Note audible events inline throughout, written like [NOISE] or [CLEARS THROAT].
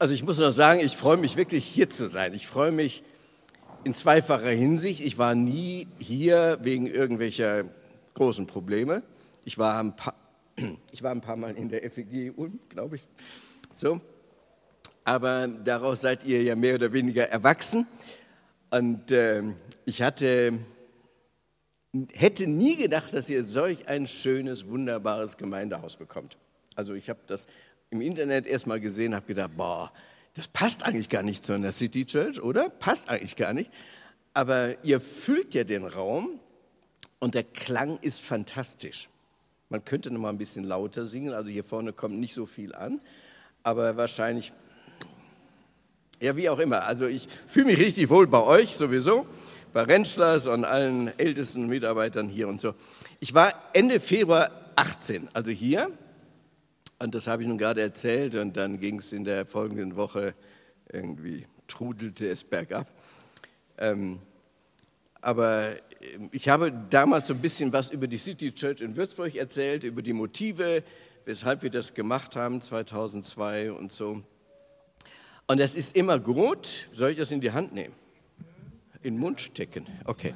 Also ich muss noch sagen, ich freue mich wirklich hier zu sein. Ich freue mich in zweifacher Hinsicht. Ich war nie hier wegen irgendwelcher großen Probleme. Ich war ein paar, [CLEARS THROAT] ich war ein paar Mal in der FEG Ulm, glaube ich. So. Aber daraus seid ihr ja mehr oder weniger erwachsen. Und äh, ich hatte, hätte nie gedacht, dass ihr solch ein schönes, wunderbares Gemeindehaus bekommt. Also ich habe das im Internet erstmal gesehen, habe gedacht, boah, das passt eigentlich gar nicht zu einer City Church, oder? Passt eigentlich gar nicht. Aber ihr füllt ja den Raum und der Klang ist fantastisch. Man könnte noch mal ein bisschen lauter singen, also hier vorne kommt nicht so viel an, aber wahrscheinlich, ja, wie auch immer. Also ich fühle mich richtig wohl bei euch sowieso, bei Rentschlers und allen ältesten Mitarbeitern hier und so. Ich war Ende Februar 18, also hier, und das habe ich nun gerade erzählt und dann ging es in der folgenden Woche irgendwie, trudelte es bergab. Ähm, aber ähm, ich habe damals so ein bisschen was über die City Church in Würzburg erzählt, über die Motive, weshalb wir das gemacht haben 2002 und so. Und es ist immer gut, soll ich das in die Hand nehmen? In den Mund stecken, okay.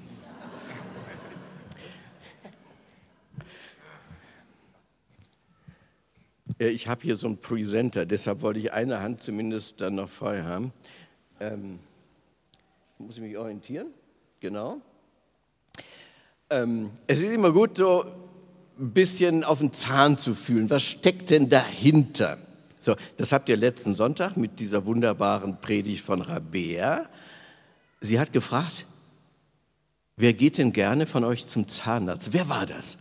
Ich habe hier so einen Presenter, deshalb wollte ich eine Hand zumindest dann noch frei haben. Ähm, muss ich mich orientieren? Genau. Ähm, es ist immer gut, so ein bisschen auf den Zahn zu fühlen. Was steckt denn dahinter? So, das habt ihr letzten Sonntag mit dieser wunderbaren Predigt von Rabea. Sie hat gefragt, wer geht denn gerne von euch zum Zahnarzt? Wer war das?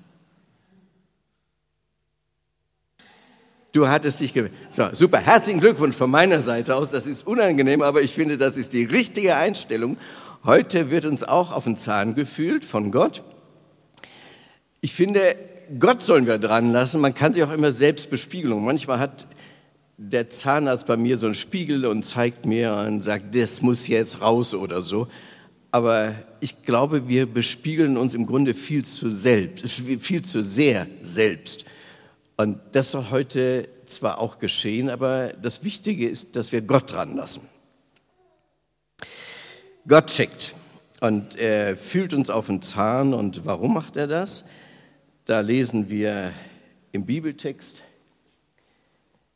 Du hattest dich gewöhnt. So, super. Herzlichen Glückwunsch von meiner Seite aus. Das ist unangenehm, aber ich finde, das ist die richtige Einstellung. Heute wird uns auch auf den Zahn gefühlt von Gott. Ich finde, Gott sollen wir dran lassen. Man kann sich auch immer selbst bespiegeln. Manchmal hat der Zahnarzt bei mir so einen Spiegel und zeigt mir und sagt, das muss jetzt raus oder so. Aber ich glaube, wir bespiegeln uns im Grunde viel zu selbst, viel zu sehr selbst. Und das soll heute zwar auch geschehen, aber das Wichtige ist, dass wir Gott dran lassen. Gott checkt und er fühlt uns auf den Zahn. Und warum macht er das? Da lesen wir im Bibeltext,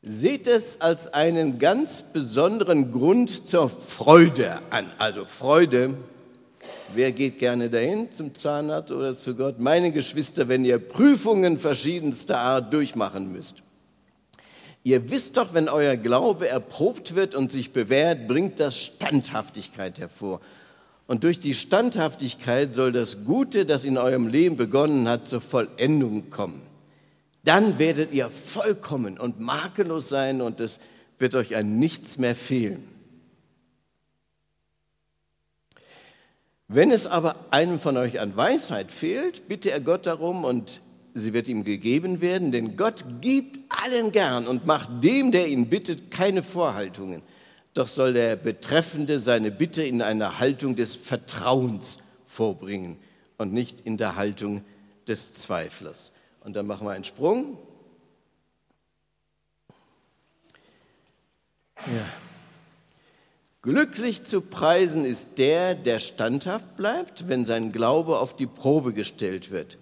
seht es als einen ganz besonderen Grund zur Freude an. Also Freude Wer geht gerne dahin zum Zahnarzt oder zu Gott? Meine Geschwister, wenn ihr Prüfungen verschiedenster Art durchmachen müsst. Ihr wisst doch, wenn euer Glaube erprobt wird und sich bewährt, bringt das Standhaftigkeit hervor. Und durch die Standhaftigkeit soll das Gute, das in eurem Leben begonnen hat, zur Vollendung kommen. Dann werdet ihr vollkommen und makellos sein und es wird euch an nichts mehr fehlen. Wenn es aber einem von euch an Weisheit fehlt, bitte er Gott darum und sie wird ihm gegeben werden, denn Gott gibt allen gern und macht dem, der ihn bittet, keine Vorhaltungen. Doch soll der Betreffende seine Bitte in einer Haltung des Vertrauens vorbringen und nicht in der Haltung des Zweiflers. Und dann machen wir einen Sprung. Ja. Glücklich zu preisen ist der, der standhaft bleibt, wenn sein Glaube auf die Probe gestellt wird.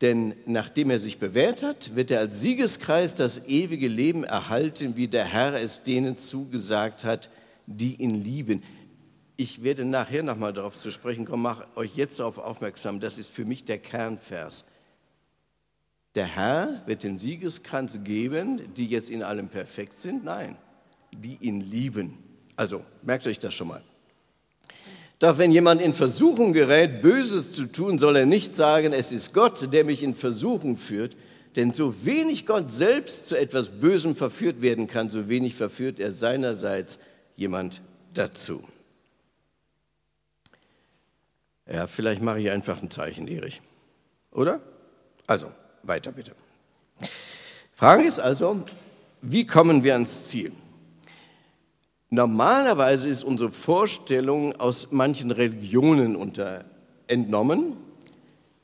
Denn nachdem er sich bewährt hat, wird er als Siegeskreis das ewige Leben erhalten, wie der Herr es denen zugesagt hat, die ihn lieben. Ich werde nachher nochmal darauf zu sprechen kommen, mache euch jetzt darauf aufmerksam, das ist für mich der Kernvers. Der Herr wird den Siegeskranz geben, die jetzt in allem perfekt sind? Nein, die ihn lieben. Also merkt euch das schon mal. Doch wenn jemand in Versuchung gerät, Böses zu tun, soll er nicht sagen, es ist Gott, der mich in Versuchung führt, denn so wenig Gott selbst zu etwas Bösem verführt werden kann, so wenig verführt er seinerseits jemand dazu. Ja, vielleicht mache ich einfach ein Zeichen, Erich. Oder? Also, weiter bitte. Frage ist also, wie kommen wir ans Ziel? Normalerweise ist unsere Vorstellung aus manchen Religionen unter, entnommen.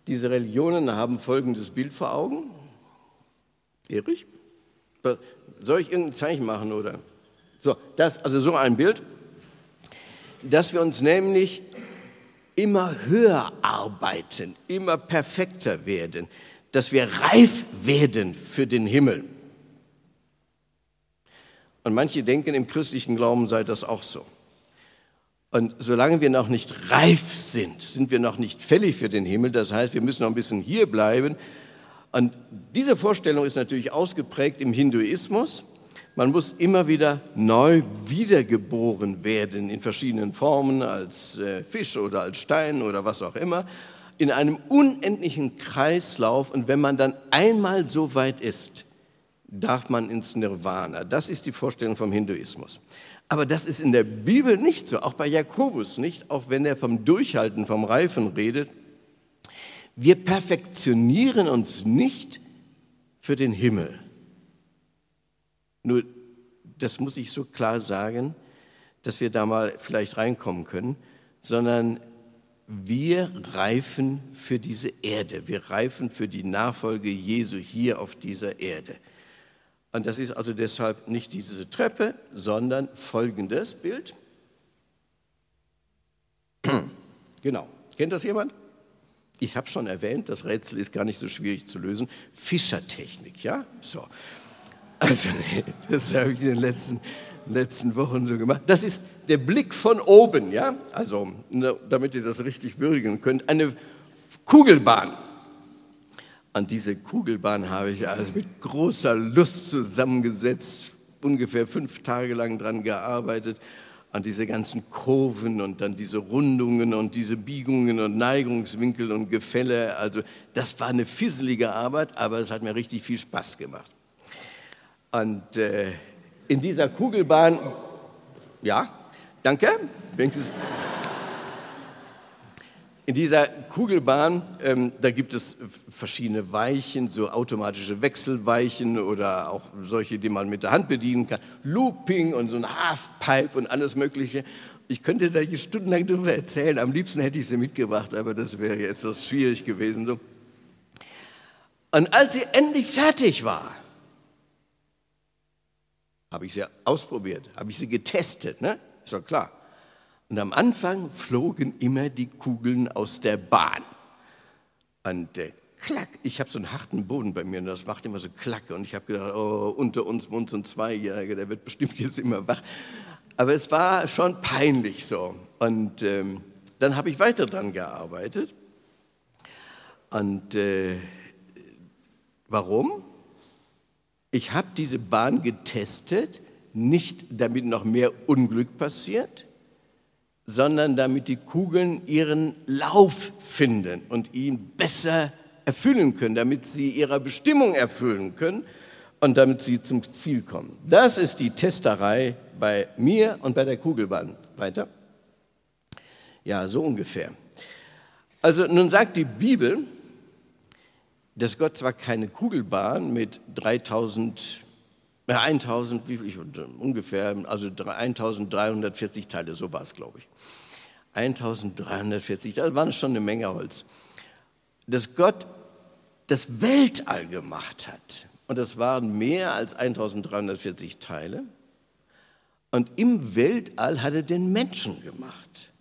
Diese Religionen haben folgendes Bild vor Augen. Erich? Soll ich irgendein Zeichen machen oder So, das, also so ein Bild, dass wir uns nämlich immer höher arbeiten, immer perfekter werden, dass wir reif werden für den Himmel. Und manche denken, im christlichen Glauben sei das auch so. Und solange wir noch nicht reif sind, sind wir noch nicht fällig für den Himmel. Das heißt, wir müssen noch ein bisschen hier bleiben. Und diese Vorstellung ist natürlich ausgeprägt im Hinduismus. Man muss immer wieder neu wiedergeboren werden in verschiedenen Formen, als äh, Fisch oder als Stein oder was auch immer, in einem unendlichen Kreislauf. Und wenn man dann einmal so weit ist, darf man ins Nirvana. Das ist die Vorstellung vom Hinduismus. Aber das ist in der Bibel nicht so, auch bei Jakobus nicht, auch wenn er vom Durchhalten, vom Reifen redet. Wir perfektionieren uns nicht für den Himmel. Nur, das muss ich so klar sagen, dass wir da mal vielleicht reinkommen können, sondern wir reifen für diese Erde. Wir reifen für die Nachfolge Jesu hier auf dieser Erde. Und das ist also deshalb nicht diese Treppe, sondern folgendes Bild. [CLEARS THROAT] Genau. Kennt das jemand? Ich habe schon erwähnt, das Rätsel ist gar nicht so schwierig zu lösen. Fischertechnik, ja? So. Also, [LAUGHS] das habe ich in den letzten, letzten Wochen so gemacht. Das ist der Blick von oben, ja? Also, ne, damit ihr das richtig würdigen könnt. Eine Kugelbahn. An diese Kugelbahn habe ich also mit großer Lust zusammengesetzt, ungefähr fünf Tage lang dran gearbeitet, an diese ganzen Kurven und dann diese Rundungen und diese Biegungen und Neigungswinkel und Gefälle. Also das war eine fisselige Arbeit, aber es hat mir richtig viel Spaß gemacht. Und äh, in dieser Kugelbahn, ja, danke, wenigstens. In dieser Kugelbahn, ähm, da gibt es verschiedene Weichen, so automatische Wechselweichen oder auch solche, die man mit der Hand bedienen kann. Looping und so ein Halfpipe und alles Mögliche. Ich könnte da stundenlang darüber erzählen. Am liebsten hätte ich sie mitgebracht, aber das wäre jetzt etwas schwierig gewesen. So. Und als sie endlich fertig war, habe ich sie ausprobiert, habe ich sie getestet, ne? ist doch klar. Und am Anfang flogen immer die Kugeln aus der Bahn. Und äh, klack, ich habe so einen harten Boden bei mir und das macht immer so klack. Und ich habe gedacht, oh, unter uns wohnt so ein Zweijähriger, der wird bestimmt jetzt immer wach. Aber es war schon peinlich so. Und ähm, dann habe ich weiter dran gearbeitet. Und äh, warum? Ich habe diese Bahn getestet, nicht damit noch mehr Unglück passiert, sondern damit die Kugeln ihren Lauf finden und ihn besser erfüllen können, damit sie ihrer Bestimmung erfüllen können und damit sie zum Ziel kommen. Das ist die Testerei bei mir und bei der Kugelbahn. Weiter? Ja, so ungefähr. Also nun sagt die Bibel, dass Gott zwar keine Kugelbahn mit 3000 1000, wie viel, ungefähr, also 1340 Teile, so war es, glaube ich. 1340, da war schon eine Menge Holz. Dass Gott das Weltall gemacht hat, und das waren mehr als 1340 Teile, und im Weltall hat er den Menschen gemacht.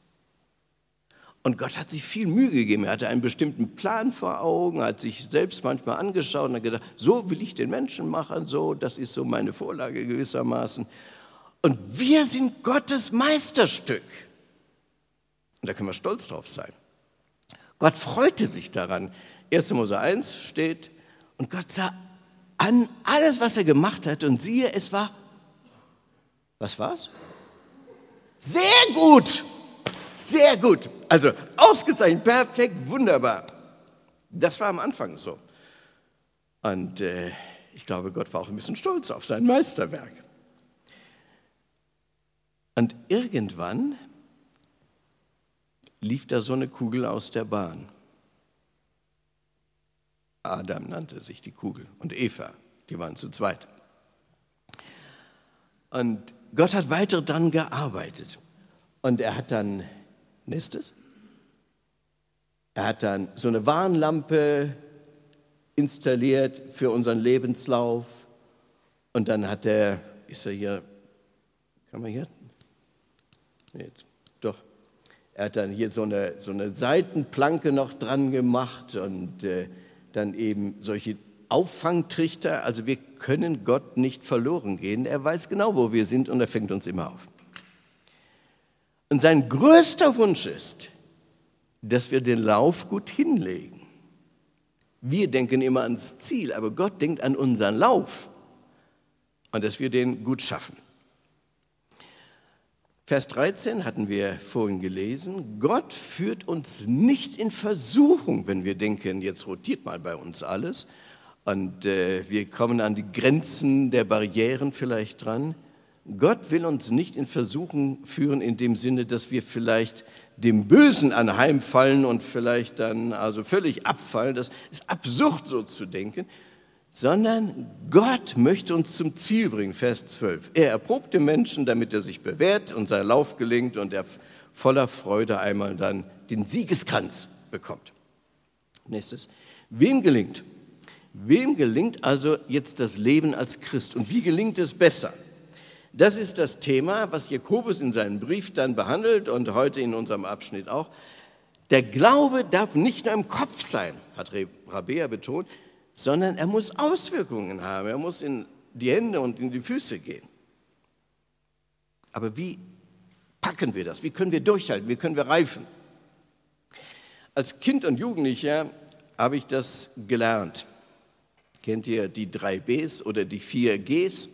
Und Gott hat sich viel Mühe gegeben. Er hatte einen bestimmten Plan vor Augen, hat sich selbst manchmal angeschaut und hat gedacht, so will ich den Menschen machen, so, das ist so meine Vorlage gewissermaßen. Und wir sind Gottes Meisterstück. Und da können wir stolz drauf sein. Gott freute sich daran. 1. Mose 1 steht, und Gott sah an alles, was er gemacht hat, und siehe, es war, was war's? Sehr gut. Sehr gut. Also ausgezeichnet, perfekt, wunderbar. Das war am Anfang so. Und äh, ich glaube, Gott war auch ein bisschen stolz auf sein Meisterwerk. Und irgendwann lief da so eine Kugel aus der Bahn. Adam nannte sich die Kugel und Eva, die waren zu zweit. Und Gott hat weiter daran gearbeitet. Und er hat dann Nächstes. es? Er hat dann so eine Warnlampe installiert für unseren Lebenslauf. Und dann hat er, ist er hier Kann man hier? Jetzt. Doch. Er hat dann hier so eine, so eine Seitenplanke noch dran gemacht und äh, dann eben solche Auffangtrichter. Also wir können Gott nicht verloren gehen. Er weiß genau, wo wir sind und er fängt uns immer auf. Und sein größter Wunsch ist, dass wir den Lauf gut hinlegen. Wir denken immer ans Ziel, aber Gott denkt an unseren Lauf und dass wir den gut schaffen. Vers 13 hatten wir vorhin gelesen. Gott führt uns nicht in Versuchung, wenn wir denken, jetzt rotiert mal bei uns alles und äh, wir kommen an die Grenzen der Barrieren vielleicht dran. Gott will uns nicht in Versuchung führen in dem Sinne, dass wir vielleicht dem Bösen anheimfallen und vielleicht dann also völlig abfallen. Das ist absurd so zu denken sondern Gott möchte uns zum Ziel bringen, Vers 12. Er erprobt den Menschen, damit er sich bewährt und sein Lauf gelingt und er voller Freude einmal dann den Siegeskranz bekommt. Nächstes. Wem gelingt? Wem gelingt also jetzt das Leben als Christ und wie gelingt es besser? Das ist das Thema, was Jakobus in seinem Brief dann behandelt und heute in unserem Abschnitt auch. Der Glaube darf nicht nur im Kopf sein, hat Rabea betont, sondern er muss Auswirkungen haben. Er muss in die Hände und in die Füße gehen. Aber wie packen wir das? Wie können wir durchhalten? Wie können wir reifen? Als Kind und Jugendlicher habe ich das gelernt. Kennt ihr die drei Bs oder die vier Gs?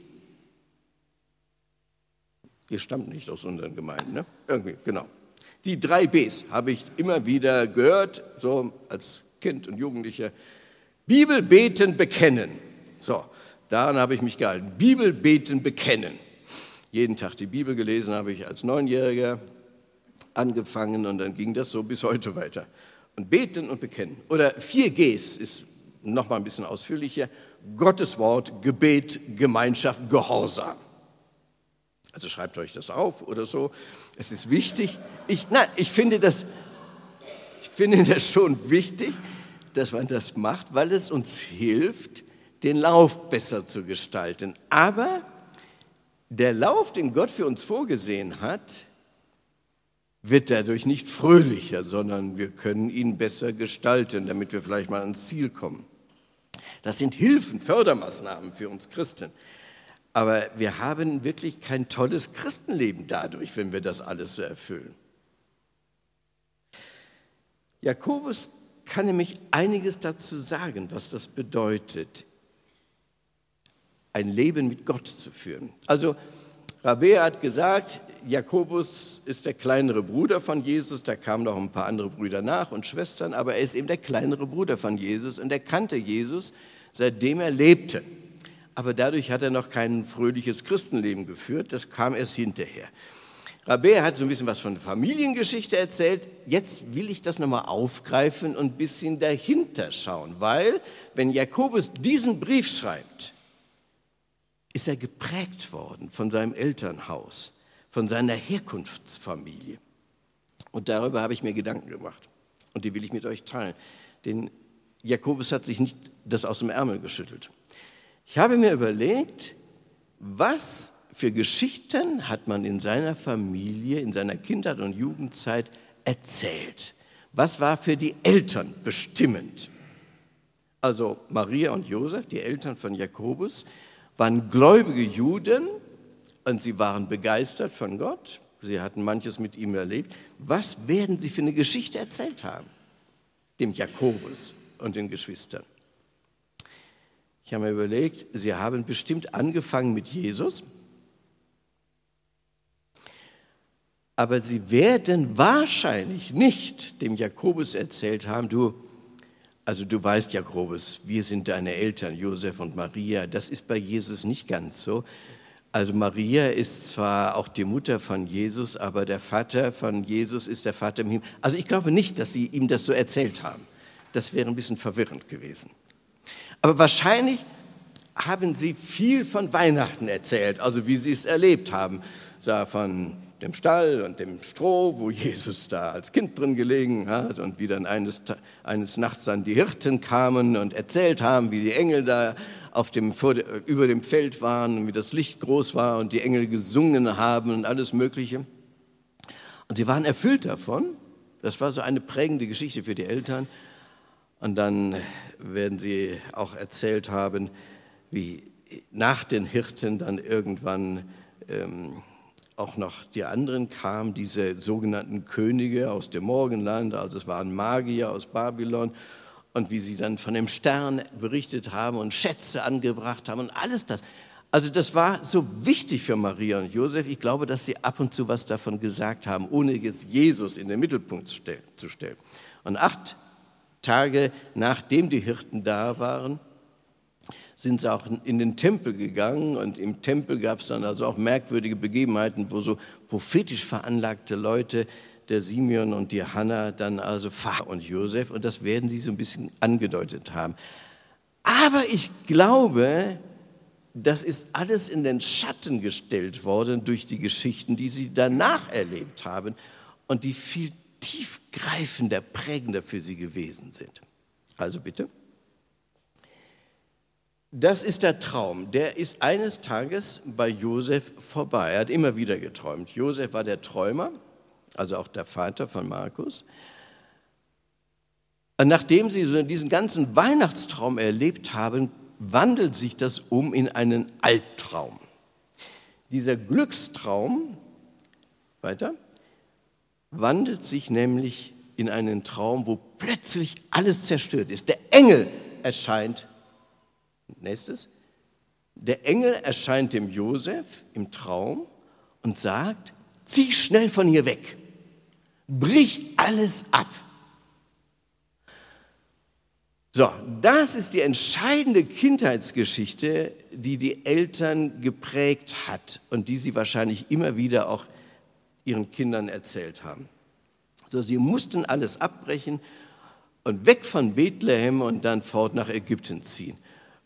Ihr stammt nicht aus unseren Gemeinden, ne? Irgendwie, genau. Die drei Bs habe ich immer wieder gehört, so als Kind und Jugendlicher. Bibel beten, bekennen. So, daran habe ich mich gehalten. Bibel beten, bekennen. Jeden Tag die Bibel gelesen habe ich als Neunjähriger angefangen und dann ging das so bis heute weiter. Und beten und bekennen. Oder 4Gs ist noch mal ein bisschen ausführlicher. Gottes Wort, Gebet, Gemeinschaft, Gehorsam. Also schreibt euch das auf oder so. Es ist wichtig. Ich, nein, ich finde das, ich finde das schon wichtig, dass man das macht, weil es uns hilft, den Lauf besser zu gestalten. Aber der Lauf, den Gott für uns vorgesehen hat, wird dadurch nicht fröhlicher, sondern wir können ihn besser gestalten, damit wir vielleicht mal ans Ziel kommen. Das sind Hilfen, Fördermaßnahmen für uns Christen. Aber wir haben wirklich kein tolles Christenleben dadurch, wenn wir das alles so erfüllen. Jakobus kann nämlich einiges dazu sagen, was das bedeutet, ein Leben mit Gott zu führen. Also Rabea hat gesagt, Jakobus ist der kleinere Bruder von Jesus, da kamen noch ein paar andere Brüder nach und Schwestern, aber er ist eben der kleinere Bruder von Jesus und er kannte Jesus, seitdem er lebte. Aber dadurch hat er noch kein fröhliches Christenleben geführt, das kam erst hinterher. Rabea hat so ein bisschen was von Familiengeschichte erzählt. Jetzt will ich das nochmal aufgreifen und ein bisschen dahinter schauen, weil wenn Jakobus diesen Brief schreibt, ist er geprägt worden von seinem Elternhaus, von seiner Herkunftsfamilie. Und darüber habe ich mir Gedanken gemacht. Und die will ich mit euch teilen. Denn Jakobus hat sich nicht das aus dem Ärmel geschüttelt. Ich habe mir überlegt, was für Geschichten hat man in seiner Familie, in seiner Kindheit und Jugendzeit erzählt? Was war für die Eltern bestimmend? Also Maria und Josef, die Eltern von Jakobus, waren gläubige Juden und sie waren begeistert von Gott. Sie hatten manches mit ihm erlebt. Was werden sie für eine Geschichte erzählt haben? Dem Jakobus und den Geschwistern. Ich habe mir überlegt, sie haben bestimmt angefangen mit Jesus, Aber sie werden wahrscheinlich nicht dem Jakobus erzählt haben, du, also du weißt, Jakobus, wir sind deine Eltern, Josef und Maria. Das ist bei Jesus nicht ganz so. Also Maria ist zwar auch die Mutter von Jesus, aber der Vater von Jesus ist der Vater im Himmel. Also ich glaube nicht, dass sie ihm das so erzählt haben. Das wäre ein bisschen verwirrend gewesen. Aber wahrscheinlich haben sie viel von Weihnachten erzählt, also wie sie es erlebt haben. So von dem Stall und dem Stroh, wo Jesus da als Kind drin gelegen hat und wie dann eines, eines Nachts dann die Hirten kamen und erzählt haben, wie die Engel da auf dem, über dem Feld waren und wie das Licht groß war und die Engel gesungen haben und alles Mögliche. Und sie waren erfüllt davon. Das war so eine prägende Geschichte für die Eltern. Und dann werden sie auch erzählt haben, wie nach den Hirten dann irgendwann ähm, auch noch die anderen kamen, diese sogenannten Könige aus dem Morgenland, also es waren Magier aus Babylon und wie sie dann von dem Stern berichtet haben und Schätze angebracht haben und alles das. Also das war so wichtig für Maria und Josef. Ich glaube, dass sie ab und zu was davon gesagt haben, ohne jetzt Jesus in den Mittelpunkt zu stellen. Und acht Tage nachdem die Hirten da waren, sind sie auch in den Tempel gegangen und im Tempel gab es dann also auch merkwürdige Begebenheiten, wo so prophetisch veranlagte Leute, der Simeon und die Hannah, dann also Fach und Josef und das werden sie so ein bisschen angedeutet haben. Aber ich glaube, das ist alles in den Schatten gestellt worden durch die Geschichten, die sie danach erlebt haben und die viel tiefgreifender, prägender für sie gewesen sind. Also bitte. Das ist der Traum. Der ist eines Tages bei Josef vorbei. Er hat immer wieder geträumt. Josef war der Träumer, also auch der Vater von Markus. Und nachdem sie diesen ganzen Weihnachtstraum erlebt haben, wandelt sich das um in einen Albtraum. Dieser Glückstraum, weiter, wandelt sich nämlich in einen Traum, wo plötzlich alles zerstört ist. Der Engel erscheint Nächstes. Der Engel erscheint dem Josef im Traum und sagt, zieh schnell von hier weg, brich alles ab. So, das ist die entscheidende Kindheitsgeschichte, die die Eltern geprägt hat und die sie wahrscheinlich immer wieder auch ihren Kindern erzählt haben. So, sie mussten alles abbrechen und weg von Bethlehem und dann fort nach Ägypten ziehen.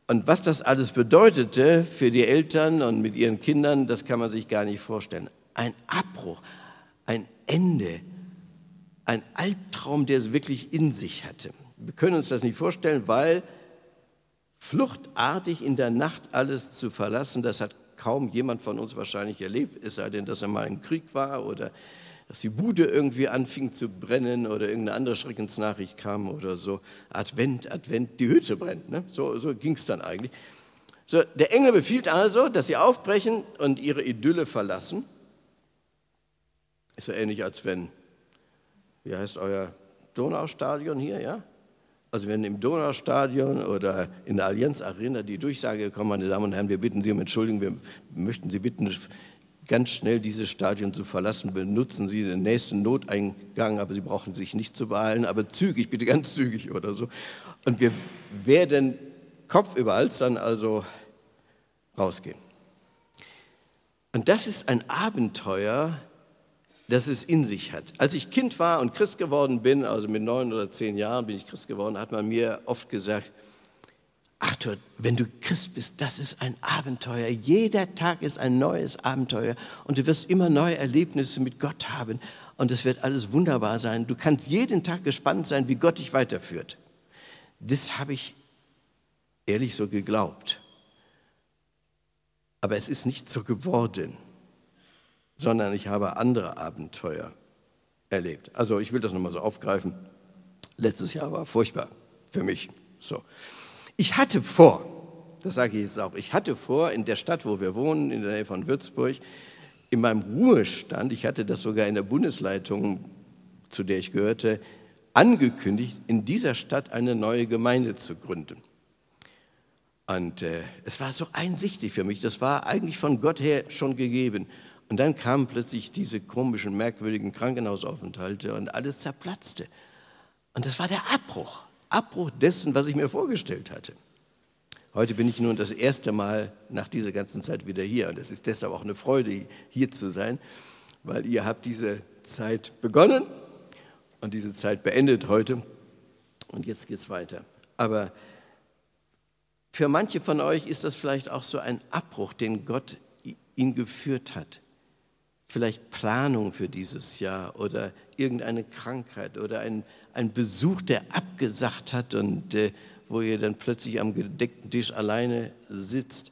Und was das alles bedeutete für die Eltern und mit ihren Kindern, das kann man sich gar nicht vorstellen. Ein Abbruch, ein Ende, ein Albtraum, der es wirklich in sich hatte. Wir können uns das nicht vorstellen, weil fluchtartig in der Nacht alles zu verlassen, das hat kaum jemand von uns wahrscheinlich erlebt, es sei denn, dass er mal im Krieg war oder dass die Bude irgendwie anfing zu brennen oder irgendeine andere Schreckensnachricht kam oder so. Advent, Advent, die Hütte brennt. Ne? So, so ging es dann eigentlich. So, der Engel befiehlt also, dass sie aufbrechen und ihre Idylle verlassen. Ist so ähnlich, als wenn, wie heißt euer Donaustadion hier, ja? Also wenn im Donaustadion oder in der Allianz Arena die Durchsage kommt, meine Damen und Herren, wir bitten Sie um Entschuldigung, wir möchten Sie bitten, ganz schnell dieses Stadion zu verlassen. Benutzen Sie den nächsten Noteingang, aber Sie brauchen sich nicht zu beeilen, aber zügig, bitte ganz zügig oder so. Und wir werden kopfüberhals dann also rausgehen. Und das ist ein Abenteuer, das es in sich hat. Als ich Kind war und Christ geworden bin, also mit neun oder zehn Jahren bin ich Christ geworden, hat man mir oft gesagt, Arthur, wenn du Christ bist, das ist ein Abenteuer. Jeder Tag ist ein neues Abenteuer und du wirst immer neue Erlebnisse mit Gott haben und es wird alles wunderbar sein. Du kannst jeden Tag gespannt sein, wie Gott dich weiterführt. Das habe ich ehrlich so geglaubt. Aber es ist nicht so geworden, sondern ich habe andere Abenteuer erlebt. Also ich will das nochmal so aufgreifen. Letztes Jahr war furchtbar für mich. So. Ich hatte vor, das sage ich jetzt auch, ich hatte vor, in der Stadt, wo wir wohnen, in der Nähe von Würzburg, in meinem Ruhestand, ich hatte das sogar in der Bundesleitung, zu der ich gehörte, angekündigt, in dieser Stadt eine neue Gemeinde zu gründen. Und äh, es war so einsichtig für mich, das war eigentlich von Gott her schon gegeben. Und dann kamen plötzlich diese komischen, merkwürdigen Krankenhausaufenthalte und alles zerplatzte. Und das war der Abbruch. Abbruch dessen, was ich mir vorgestellt hatte. Heute bin ich nun das erste Mal nach dieser ganzen Zeit wieder hier und es ist deshalb auch eine Freude, hier zu sein, weil ihr habt diese Zeit begonnen und diese Zeit beendet heute und jetzt geht es weiter. Aber für manche von euch ist das vielleicht auch so ein Abbruch, den Gott ihn geführt hat. Vielleicht Planung für dieses Jahr oder irgendeine Krankheit oder ein, ein Besuch, der abgesagt hat und äh, wo ihr dann plötzlich am gedeckten Tisch alleine sitzt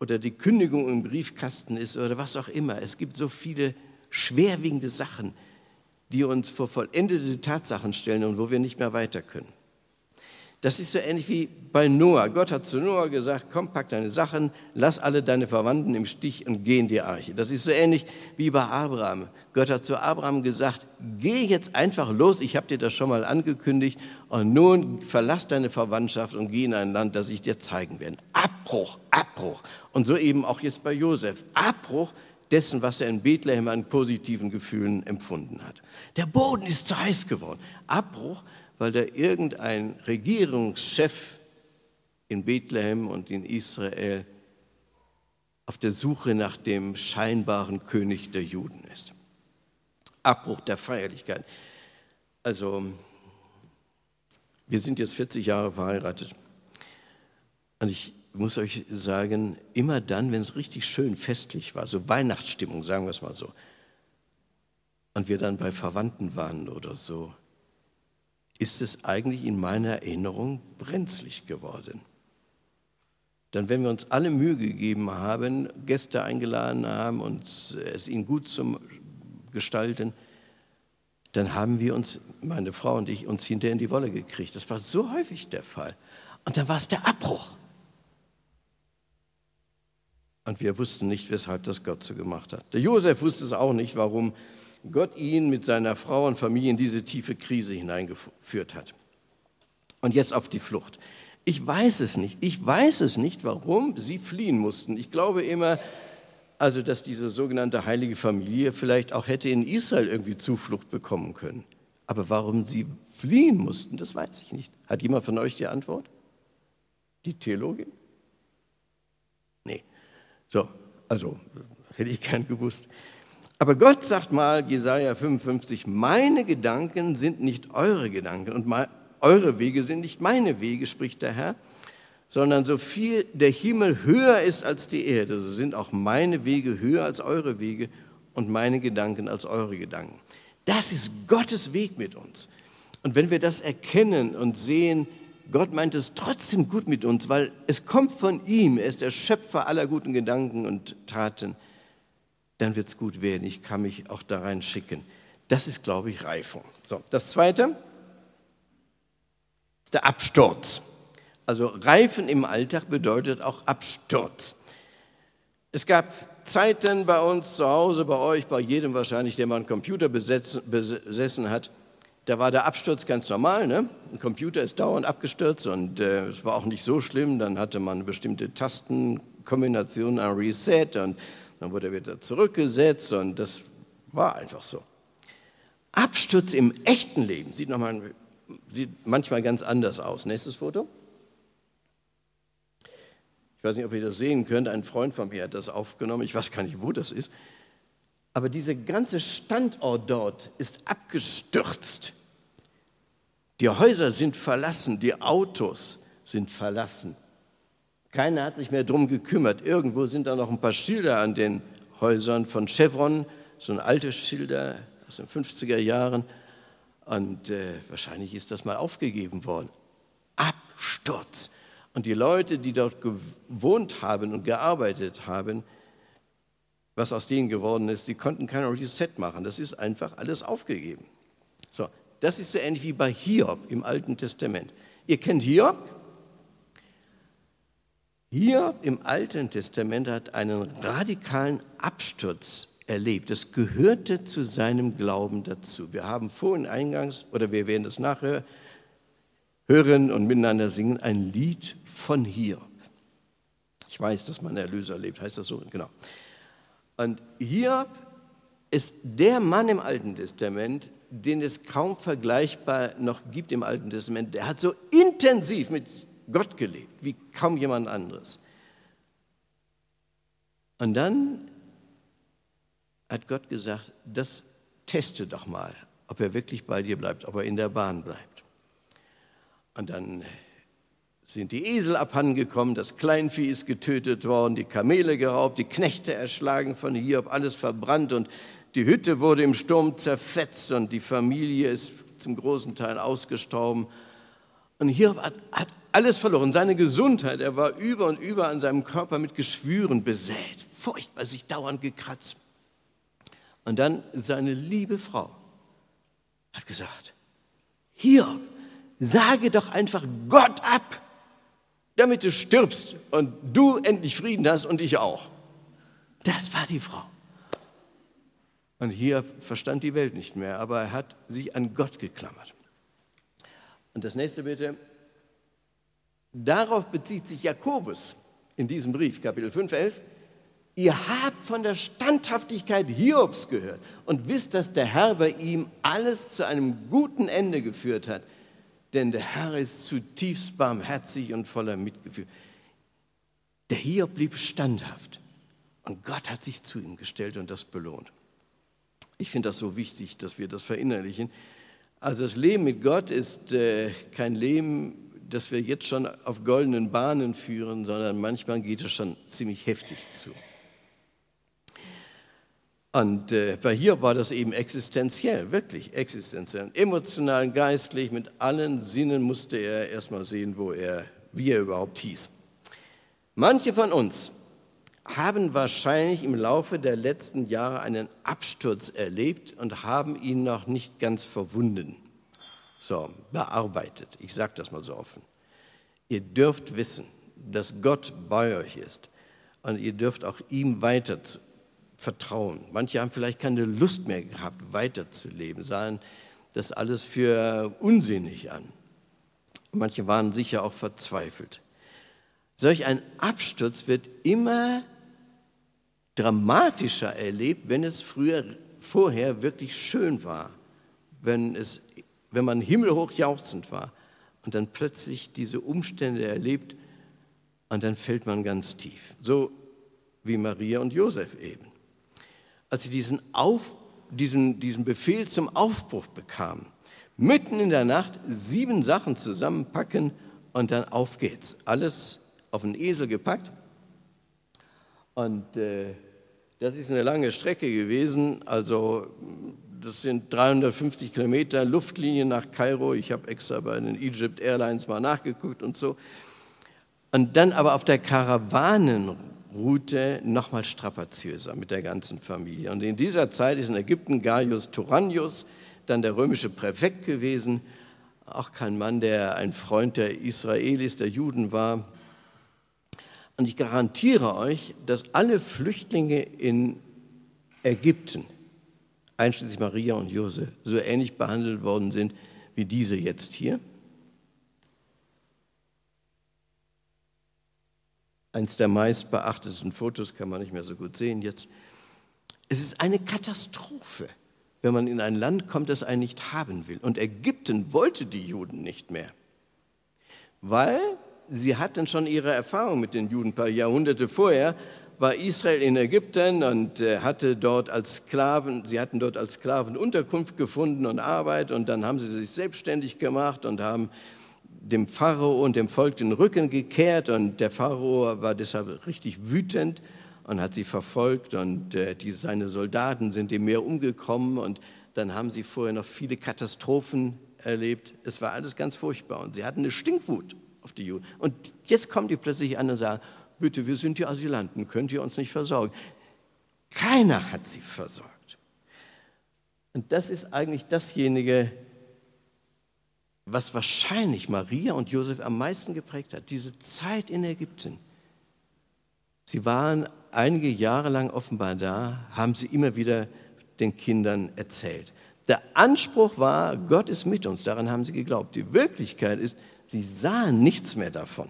oder die Kündigung im Briefkasten ist oder was auch immer. Es gibt so viele schwerwiegende Sachen, die uns vor vollendete Tatsachen stellen und wo wir nicht mehr weiter können. Das ist so ähnlich wie bei Noah. Gott hat zu Noah gesagt, komm, pack deine Sachen, lass alle deine Verwandten im Stich und geh in die Arche. Das ist so ähnlich wie bei Abraham. Gott hat zu Abraham gesagt, geh jetzt einfach los, ich habe dir das schon mal angekündigt, und nun verlass deine Verwandtschaft und geh in ein Land, das ich dir zeigen werde. Abbruch, Abbruch. Und so eben auch jetzt bei Josef. Abbruch dessen, was er in Bethlehem an positiven Gefühlen empfunden hat. Der Boden ist zu heiß geworden. Abbruch, weil da irgendein Regierungschef in Bethlehem und in Israel auf der Suche nach dem scheinbaren König der Juden ist. Abbruch der Feierlichkeit. Also, wir sind jetzt 40 Jahre verheiratet. Und ich muss euch sagen, immer dann, wenn es richtig schön festlich war, so Weihnachtsstimmung, sagen wir es mal so, und wir dann bei Verwandten waren oder so, ist es eigentlich in meiner Erinnerung brenzlig geworden. Dann, wenn wir uns alle Mühe gegeben haben, Gäste eingeladen haben und es ihnen gut zum Gestalten, dann haben wir uns, meine Frau und ich, uns hinterher in die Wolle gekriegt. Das war so häufig der Fall. Und dann war es der Abbruch. Und wir wussten nicht, weshalb das Gott so gemacht hat. Der Josef wusste es auch nicht, warum Gott ihn mit seiner Frau und Familie in diese tiefe Krise hineingeführt hat. Und jetzt auf die Flucht. Ich weiß es nicht. Ich weiß es nicht, warum sie fliehen mussten. Ich glaube immer, also dass diese sogenannte heilige Familie vielleicht auch hätte in Israel irgendwie Zuflucht bekommen können. Aber warum sie fliehen mussten, das weiß ich nicht. Hat jemand von euch die Antwort? Die Theologin? Nee. So, also hätte ich gern gewusst. Aber Gott sagt mal, Jesaja 55, meine Gedanken sind nicht eure Gedanken und eure Wege sind nicht meine Wege, spricht der Herr, sondern so viel der Himmel höher ist als die Erde, so sind auch meine Wege höher als eure Wege und meine Gedanken als eure Gedanken. Das ist Gottes Weg mit uns. Und wenn wir das erkennen und sehen, Gott meint es trotzdem gut mit uns, weil es kommt von ihm, er ist der Schöpfer aller guten Gedanken und Taten dann wird es gut werden. Ich kann mich auch da rein schicken. Das ist, glaube ich, Reifung. So, das Zweite ist der Absturz. Also Reifen im Alltag bedeutet auch Absturz. Es gab Zeiten bei uns zu Hause, bei euch, bei jedem wahrscheinlich, der mal einen Computer besessen hat, da war der Absturz ganz normal. Ne? Ein Computer ist dauernd abgestürzt und äh, es war auch nicht so schlimm. Dann hatte man bestimmte Tastenkombinationen an Reset und dann wurde er wieder zurückgesetzt und das war einfach so. Absturz im echten Leben sieht, noch mal, sieht manchmal ganz anders aus. Nächstes Foto. Ich weiß nicht, ob ihr das sehen könnt. Ein Freund von mir hat das aufgenommen. Ich weiß gar nicht, wo das ist. Aber dieser ganze Standort dort ist abgestürzt. Die Häuser sind verlassen, die Autos sind verlassen. Keiner hat sich mehr darum gekümmert. Irgendwo sind da noch ein paar Schilder an den Häusern von Chevron, so ein altes Schilder aus den 50er Jahren. Und äh, wahrscheinlich ist das mal aufgegeben worden. Absturz. Und die Leute, die dort gewohnt haben und gearbeitet haben, was aus denen geworden ist, die konnten kein Reset machen. Das ist einfach alles aufgegeben. So, das ist so ähnlich wie bei Hiob im Alten Testament. Ihr kennt Hiob? Hier im Alten Testament hat einen radikalen Absturz erlebt. Es gehörte zu seinem Glauben dazu. Wir haben vorhin eingangs, oder wir werden es nachher hören und miteinander singen, ein Lied von Hiob. Ich weiß, dass man Erlöser lebt, heißt das so? Genau. Und Hiob ist der Mann im Alten Testament, den es kaum vergleichbar noch gibt im Alten Testament. Der hat so intensiv mit Gott gelebt, wie kaum jemand anderes. Und dann hat Gott gesagt, das teste doch mal, ob er wirklich bei dir bleibt, ob er in der Bahn bleibt. Und dann sind die Esel abhandengekommen, das Kleinvieh ist getötet worden, die Kamele geraubt, die Knechte erschlagen von Hiob, alles verbrannt und die Hütte wurde im Sturm zerfetzt und die Familie ist zum großen Teil ausgestorben. Und Hiob hat, hat alles verloren. Seine Gesundheit, er war über und über an seinem Körper mit Geschwüren besät. Furchtbar, sich dauernd gekratzt. Und dann seine liebe Frau hat gesagt, hier, sage doch einfach Gott ab, damit du stirbst und du endlich Frieden hast und ich auch. Das war die Frau. Und hier verstand die Welt nicht mehr, aber er hat sich an Gott geklammert. Und das nächste bitte. Darauf bezieht sich Jakobus in diesem Brief, Kapitel 5, 11. Ihr habt von der Standhaftigkeit Hiobs gehört und wisst, dass der Herr bei ihm alles zu einem guten Ende geführt hat. Denn der Herr ist zutiefst barmherzig und voller Mitgefühl. Der Hiob blieb standhaft und Gott hat sich zu ihm gestellt und das belohnt. Ich finde das so wichtig, dass wir das verinnerlichen. Also das Leben mit Gott ist äh, kein Leben, das wir jetzt schon auf goldenen Bahnen führen, sondern manchmal geht es schon ziemlich heftig zu. Und äh, bei hier war das eben existenziell, wirklich existenziell. Emotional, geistlich, mit allen Sinnen musste er erstmal sehen, wo er, wie er überhaupt hieß. Manche von uns haben wahrscheinlich im Laufe der letzten Jahre einen Absturz erlebt und haben ihn noch nicht ganz verwunden, so bearbeitet. Ich sage das mal so offen. Ihr dürft wissen, dass Gott bei euch ist und ihr dürft auch ihm weiter vertrauen. Manche haben vielleicht keine Lust mehr gehabt, weiterzuleben, sahen das alles für unsinnig an. Manche waren sicher auch verzweifelt. Solch ein Absturz wird immer dramatischer erlebt, wenn es früher, vorher wirklich schön war, wenn, es, wenn man himmelhoch jauchzend war und dann plötzlich diese Umstände erlebt und dann fällt man ganz tief. So wie Maria und Josef eben. Als sie diesen, Auf, diesen, diesen Befehl zum Aufbruch bekamen, mitten in der Nacht sieben Sachen zusammenpacken und dann auf geht's. Alles auf den Esel gepackt. Und äh, das ist eine lange Strecke gewesen, also das sind 350 Kilometer Luftlinie nach Kairo. Ich habe extra bei den Egypt Airlines mal nachgeguckt und so. Und dann aber auf der Karawanenroute nochmal strapaziöser mit der ganzen Familie. Und in dieser Zeit ist in Ägypten Gaius Turanius dann der römische Präfekt gewesen, auch kein Mann, der ein Freund der Israelis, der Juden war. Und ich garantiere euch, dass alle Flüchtlinge in Ägypten, einschließlich Maria und Josef, so ähnlich behandelt worden sind wie diese jetzt hier. Eins der meist beachteten Fotos kann man nicht mehr so gut sehen jetzt. Es ist eine Katastrophe, wenn man in ein Land kommt, das einen nicht haben will. Und Ägypten wollte die Juden nicht mehr, weil sie hatten schon ihre Erfahrung mit den Juden. Ein paar Jahrhunderte vorher war Israel in Ägypten und äh, hatte dort als Sklaven, sie hatten dort als Sklaven Unterkunft gefunden und Arbeit und dann haben sie sich selbstständig gemacht und haben dem Pharao und dem Volk den Rücken gekehrt und der Pharao war deshalb richtig wütend und hat sie verfolgt und äh, die, seine Soldaten sind im Meer umgekommen und dann haben sie vorher noch viele Katastrophen erlebt. Es war alles ganz furchtbar und sie hatten eine Stinkwut auf die Juden. Und jetzt kommen die plötzlich an und sagen, bitte, wir sind die Asylanten, könnt ihr uns nicht versorgen? Keiner hat sie versorgt. Und das ist eigentlich dasjenige, was wahrscheinlich Maria und Josef am meisten geprägt hat, diese Zeit in Ägypten. Sie waren einige Jahre lang offenbar da, haben sie immer wieder den Kindern erzählt. Der Anspruch war, Gott ist mit uns, daran haben sie geglaubt. Die Wirklichkeit ist, Sie sahen nichts mehr davon.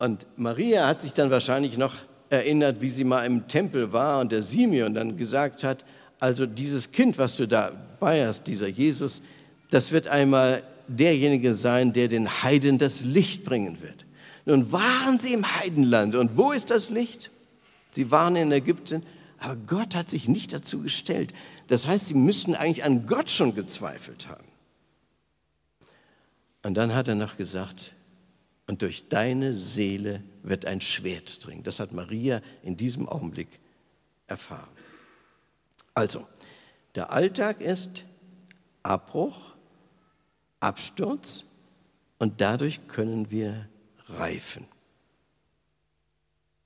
Und Maria hat sich dann wahrscheinlich noch erinnert, wie sie mal im Tempel war und der Simeon dann gesagt hat, also dieses Kind, was du dabei hast, dieser Jesus, das wird einmal derjenige sein, der den Heiden das Licht bringen wird. Nun waren sie im Heidenland und wo ist das Licht? Sie waren in Ägypten, aber Gott hat sich nicht dazu gestellt. Das heißt, sie müssten eigentlich an Gott schon gezweifelt haben. Und dann hat er noch gesagt, und durch deine Seele wird ein Schwert dringen. Das hat Maria in diesem Augenblick erfahren. Also, der Alltag ist Abbruch, Absturz, und dadurch können wir reifen.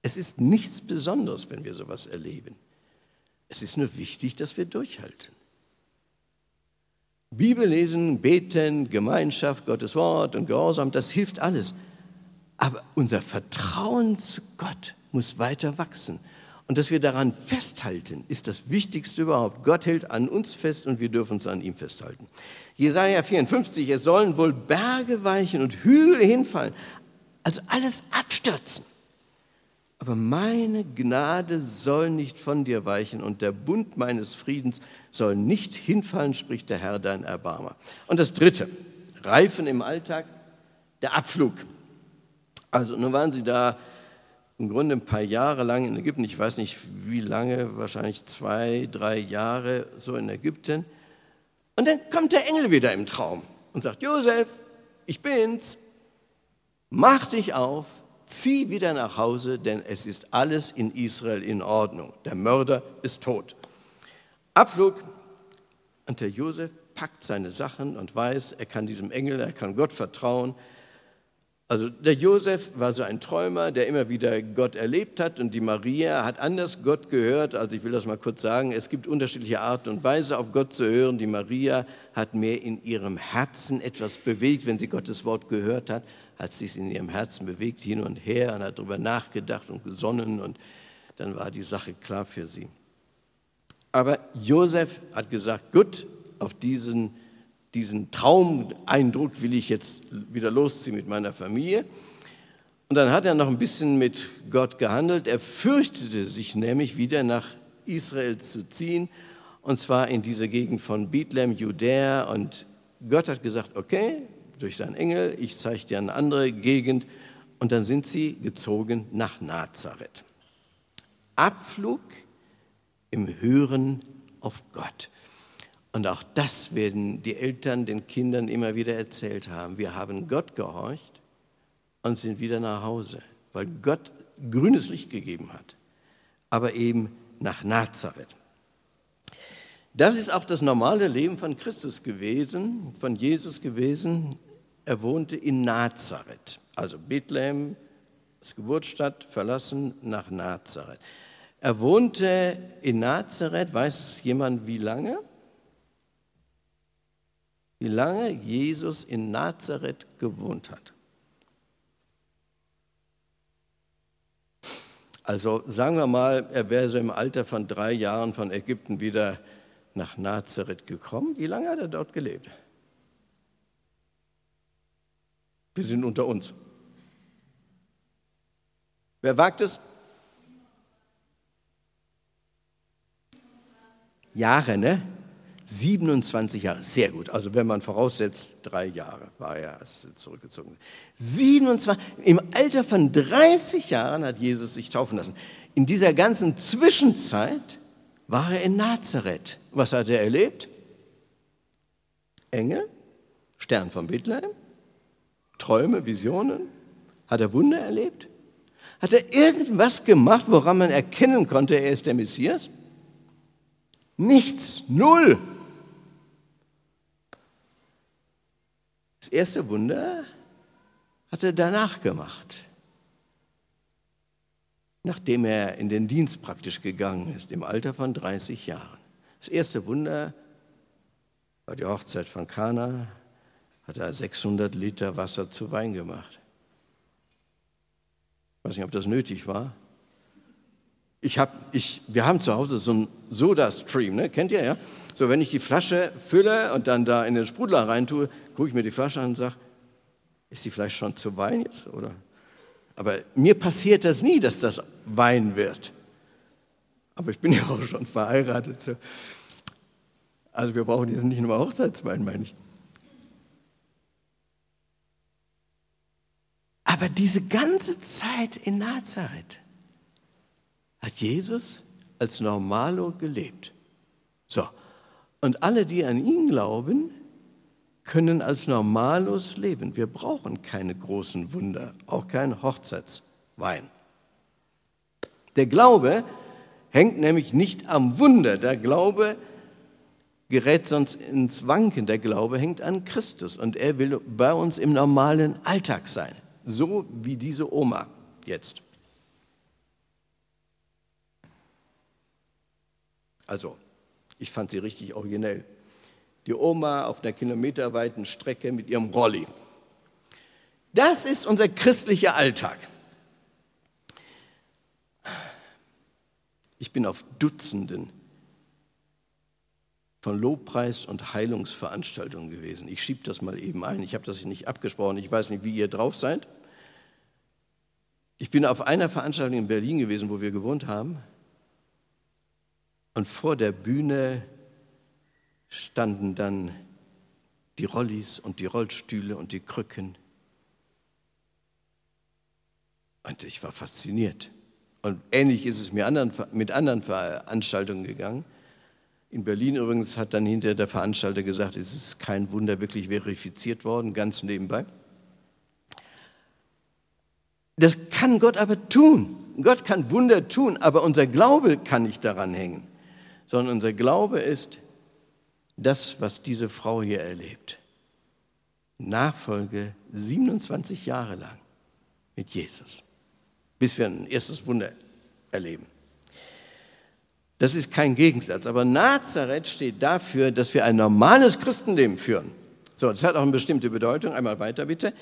Es ist nichts Besonderes, wenn wir sowas erleben. Es ist nur wichtig, dass wir durchhalten. Bibel lesen, beten, Gemeinschaft, Gottes Wort und Gehorsam, das hilft alles. Aber unser Vertrauen zu Gott muss weiter wachsen. Und dass wir daran festhalten, ist das Wichtigste überhaupt. Gott hält an uns fest und wir dürfen uns an ihm festhalten. Jesaja 54, es sollen wohl Berge weichen und Hügel hinfallen, also alles abstürzen. Aber meine Gnade soll nicht von dir weichen und der Bund meines Friedens soll nicht hinfallen, spricht der Herr, dein Erbarmer. Und das Dritte, Reifen im Alltag, der Abflug. Also nun waren sie da im Grunde ein paar Jahre lang in Ägypten, ich weiß nicht wie lange, wahrscheinlich zwei, drei Jahre so in Ägypten. Und dann kommt der Engel wieder im Traum und sagt, Josef, ich bin's, mach dich auf, zieh wieder nach Hause, denn es ist alles in Israel in Ordnung. Der Mörder ist tot. Abflug und der Josef packt seine Sachen und weiß, er kann diesem Engel, er kann Gott vertrauen. Also der Josef war so ein Träumer, der immer wieder Gott erlebt hat und die Maria hat anders Gott gehört. Also ich will das mal kurz sagen, es gibt unterschiedliche Arten und Weise auf Gott zu hören. Die Maria hat mehr in ihrem Herzen etwas bewegt, wenn sie Gottes Wort gehört hat hat sich in ihrem Herzen bewegt, hin und her und hat darüber nachgedacht und gesonnen und dann war die Sache klar für sie. Aber Josef hat gesagt, gut, auf diesen, diesen Traumeindruck will ich jetzt wieder losziehen mit meiner Familie. Und dann hat er noch ein bisschen mit Gott gehandelt. Er fürchtete sich nämlich wieder nach Israel zu ziehen, und zwar in diese Gegend von Bethlehem, Judäa. Und Gott hat gesagt, okay, durch seinen Engel, ich zeige dir eine andere Gegend. Und dann sind sie gezogen nach Nazareth. Abflug im Hören auf Gott. Und auch das werden die Eltern den Kindern immer wieder erzählt haben. Wir haben Gott gehorcht und sind wieder nach Hause, weil Gott grünes Licht gegeben hat, aber eben nach Nazareth. Das ist auch das normale Leben von Christus gewesen, von Jesus gewesen. Er wohnte in Nazareth, also Bethlehem, das Geburtsstadt, verlassen nach Nazareth. Er wohnte in Nazareth, weiß jemand wie lange? Wie lange Jesus in Nazareth gewohnt hat. Also sagen wir mal, er wäre so im Alter von drei Jahren von Ägypten wieder nach Nazareth gekommen. Wie lange hat er dort gelebt? Wir sind unter uns. Wer wagt es? Jahre, ne? 27 Jahre, sehr gut. Also wenn man voraussetzt, drei Jahre war er, zurückgezogen 27, im Alter von 30 Jahren hat Jesus sich taufen lassen. In dieser ganzen Zwischenzeit war er in Nazareth. Was hat er erlebt? Engel, Stern von Bethlehem, Träume, Visionen? Hat er Wunder erlebt? Hat er irgendwas gemacht, woran man erkennen konnte, er ist der Messias? Nichts, null. Das erste Wunder hat er danach gemacht nachdem er in den Dienst praktisch gegangen ist, im Alter von 30 Jahren. Das erste Wunder war die Hochzeit von Kana, hat er 600 Liter Wasser zu Wein gemacht. Ich weiß nicht, ob das nötig war. Ich hab, ich, wir haben zu Hause so einen Soda-Stream, ne? kennt ihr ja? So, wenn ich die Flasche fülle und dann da in den Sprudler reintue, gucke ich mir die Flasche an und sage, ist die vielleicht schon zu Wein jetzt? Oder aber mir passiert das nie, dass das Wein wird. Aber ich bin ja auch schon verheiratet. Also wir brauchen jetzt nicht nur Hochzeitswein, meine ich. Aber diese ganze Zeit in Nazareth hat Jesus als Normalo gelebt. So. Und alle, die an ihn glauben, können als Normalos leben. Wir brauchen keine großen Wunder, auch kein Hochzeitswein. Der Glaube hängt nämlich nicht am Wunder. Der Glaube gerät sonst ins Wanken. Der Glaube hängt an Christus und er will bei uns im normalen Alltag sein. So wie diese Oma jetzt. Also, ich fand sie richtig originell. Die Oma auf einer kilometerweiten Strecke mit ihrem Rolli. Das ist unser christlicher Alltag. Ich bin auf Dutzenden von Lobpreis- und Heilungsveranstaltungen gewesen. Ich schiebe das mal eben ein. Ich habe das nicht abgesprochen. Ich weiß nicht, wie ihr drauf seid. Ich bin auf einer Veranstaltung in Berlin gewesen, wo wir gewohnt haben. Und vor der Bühne standen dann die Rollis und die Rollstühle und die Krücken. Und ich war fasziniert. Und ähnlich ist es mir anderen, mit anderen Veranstaltungen gegangen. In Berlin übrigens hat dann hinterher der Veranstalter gesagt, es ist kein Wunder wirklich verifiziert worden, ganz nebenbei. Das kann Gott aber tun. Gott kann Wunder tun, aber unser Glaube kann nicht daran hängen, sondern unser Glaube ist das, was diese Frau hier erlebt. Nachfolge 27 Jahre lang mit Jesus, bis wir ein erstes Wunder erleben. Das ist kein Gegensatz, aber Nazareth steht dafür, dass wir ein normales Christenleben führen. So, das hat auch eine bestimmte Bedeutung. Einmal weiter bitte.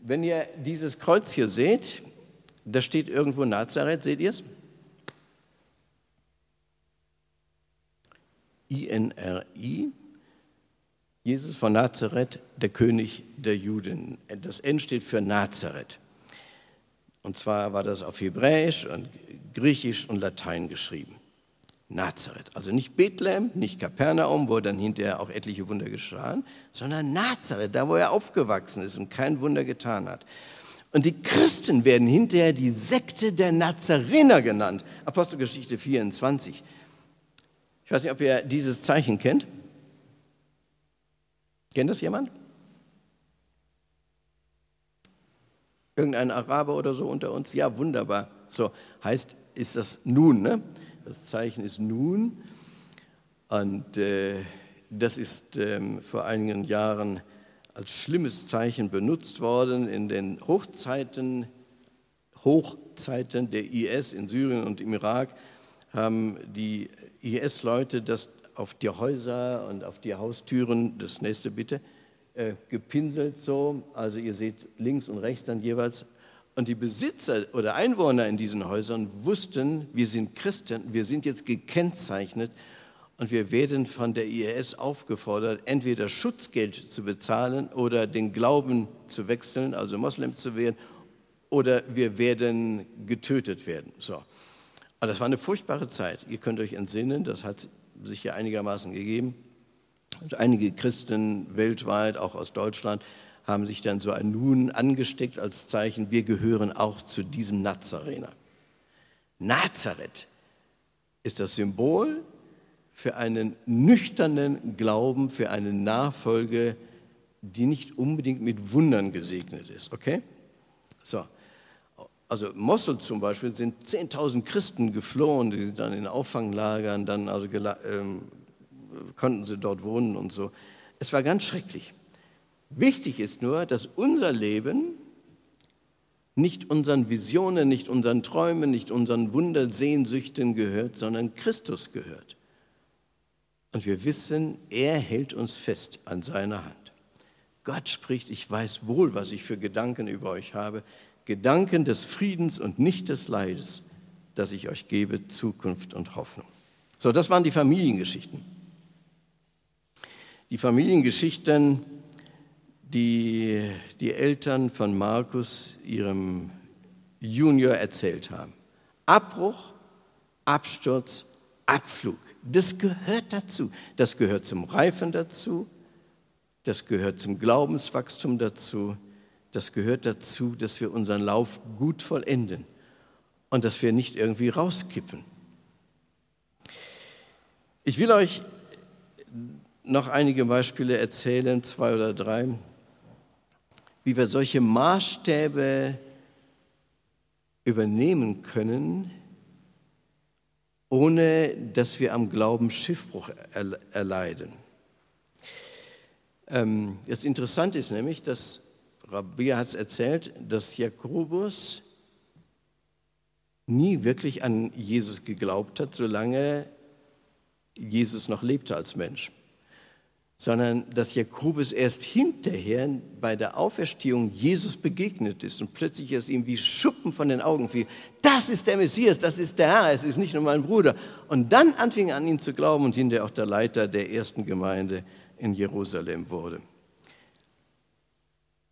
Wenn ihr dieses Kreuz hier seht, da steht irgendwo Nazareth, seht ihr es? I-N-R-I, Jesus von Nazareth, der König der Juden. Das N steht für Nazareth. Und zwar war das auf Hebräisch und Griechisch und Latein geschrieben. Nazareth. Also nicht Bethlehem, nicht Kapernaum, wo dann hinterher auch etliche Wunder geschahen, sondern Nazareth, da wo er aufgewachsen ist und kein Wunder getan hat. Und die Christen werden hinterher die Sekte der Nazarener genannt. Apostelgeschichte 24. Ich weiß nicht, ob ihr dieses Zeichen kennt. Kennt das jemand? Irgendein Araber oder so unter uns? Ja, wunderbar. So heißt, ist das nun, ne? Das Zeichen ist nun. Und äh, das ist ähm, vor einigen Jahren als schlimmes Zeichen benutzt worden in den Hochzeiten, Hochzeiten der IS in Syrien und im Irak haben die IS-Leute das auf die Häuser und auf die Haustüren, das nächste bitte, äh, gepinselt so. Also ihr seht links und rechts dann jeweils und die Besitzer oder Einwohner in diesen Häusern wussten, wir sind Christen, wir sind jetzt gekennzeichnet und wir werden von der IRS aufgefordert, entweder Schutzgeld zu bezahlen oder den Glauben zu wechseln, also Moslem zu werden, oder wir werden getötet werden. So. Aber das war eine furchtbare Zeit. Ihr könnt euch entsinnen, das hat sich ja einigermaßen gegeben. Und einige Christen weltweit, auch aus Deutschland, haben sich dann so ein Nun angesteckt als Zeichen, wir gehören auch zu diesem Nazarener. Nazareth ist das Symbol für einen nüchternen Glauben, für eine Nachfolge, die nicht unbedingt mit Wundern gesegnet ist. Okay? So. Also Mosul zum Beispiel sind 10.000 Christen geflohen, die sind dann in Auffanglagern, dann also ähm, konnten sie dort wohnen und so. Es war ganz schrecklich. Wichtig ist nur, dass unser Leben nicht unseren Visionen, nicht unseren Träumen, nicht unseren Wundersehnsüchten gehört, sondern Christus gehört. Und wir wissen, er hält uns fest an seiner Hand. Gott spricht, ich weiß wohl, was ich für Gedanken über euch habe. Gedanken des Friedens und nicht des Leides, dass ich euch gebe, Zukunft und Hoffnung. So, das waren die Familiengeschichten. Die Familiengeschichten die die Eltern von Markus ihrem Junior erzählt haben. Abbruch, Absturz, Abflug. Das gehört dazu. Das gehört zum Reifen dazu. Das gehört zum Glaubenswachstum dazu. Das gehört dazu, dass wir unseren Lauf gut vollenden und dass wir nicht irgendwie rauskippen. Ich will euch noch einige Beispiele erzählen, zwei oder drei, wie wir solche Maßstäbe übernehmen können, ohne dass wir am Glauben Schiffbruch erleiden. Ähm, das Interessante ist nämlich, dass Rabia hat es erzählt, dass Jakobus nie wirklich an Jesus geglaubt hat, solange Jesus noch lebte als Mensch, sondern dass Jakobus erst hinterher bei der Auferstehung Jesus begegnet ist und plötzlich es ihm wie Schuppen von den Augen fiel. Das ist der Messias, das ist der Herr, es ist nicht nur mein Bruder. Und dann anfing an ihn zu glauben und hinterher auch der Leiter der ersten Gemeinde in Jerusalem wurde.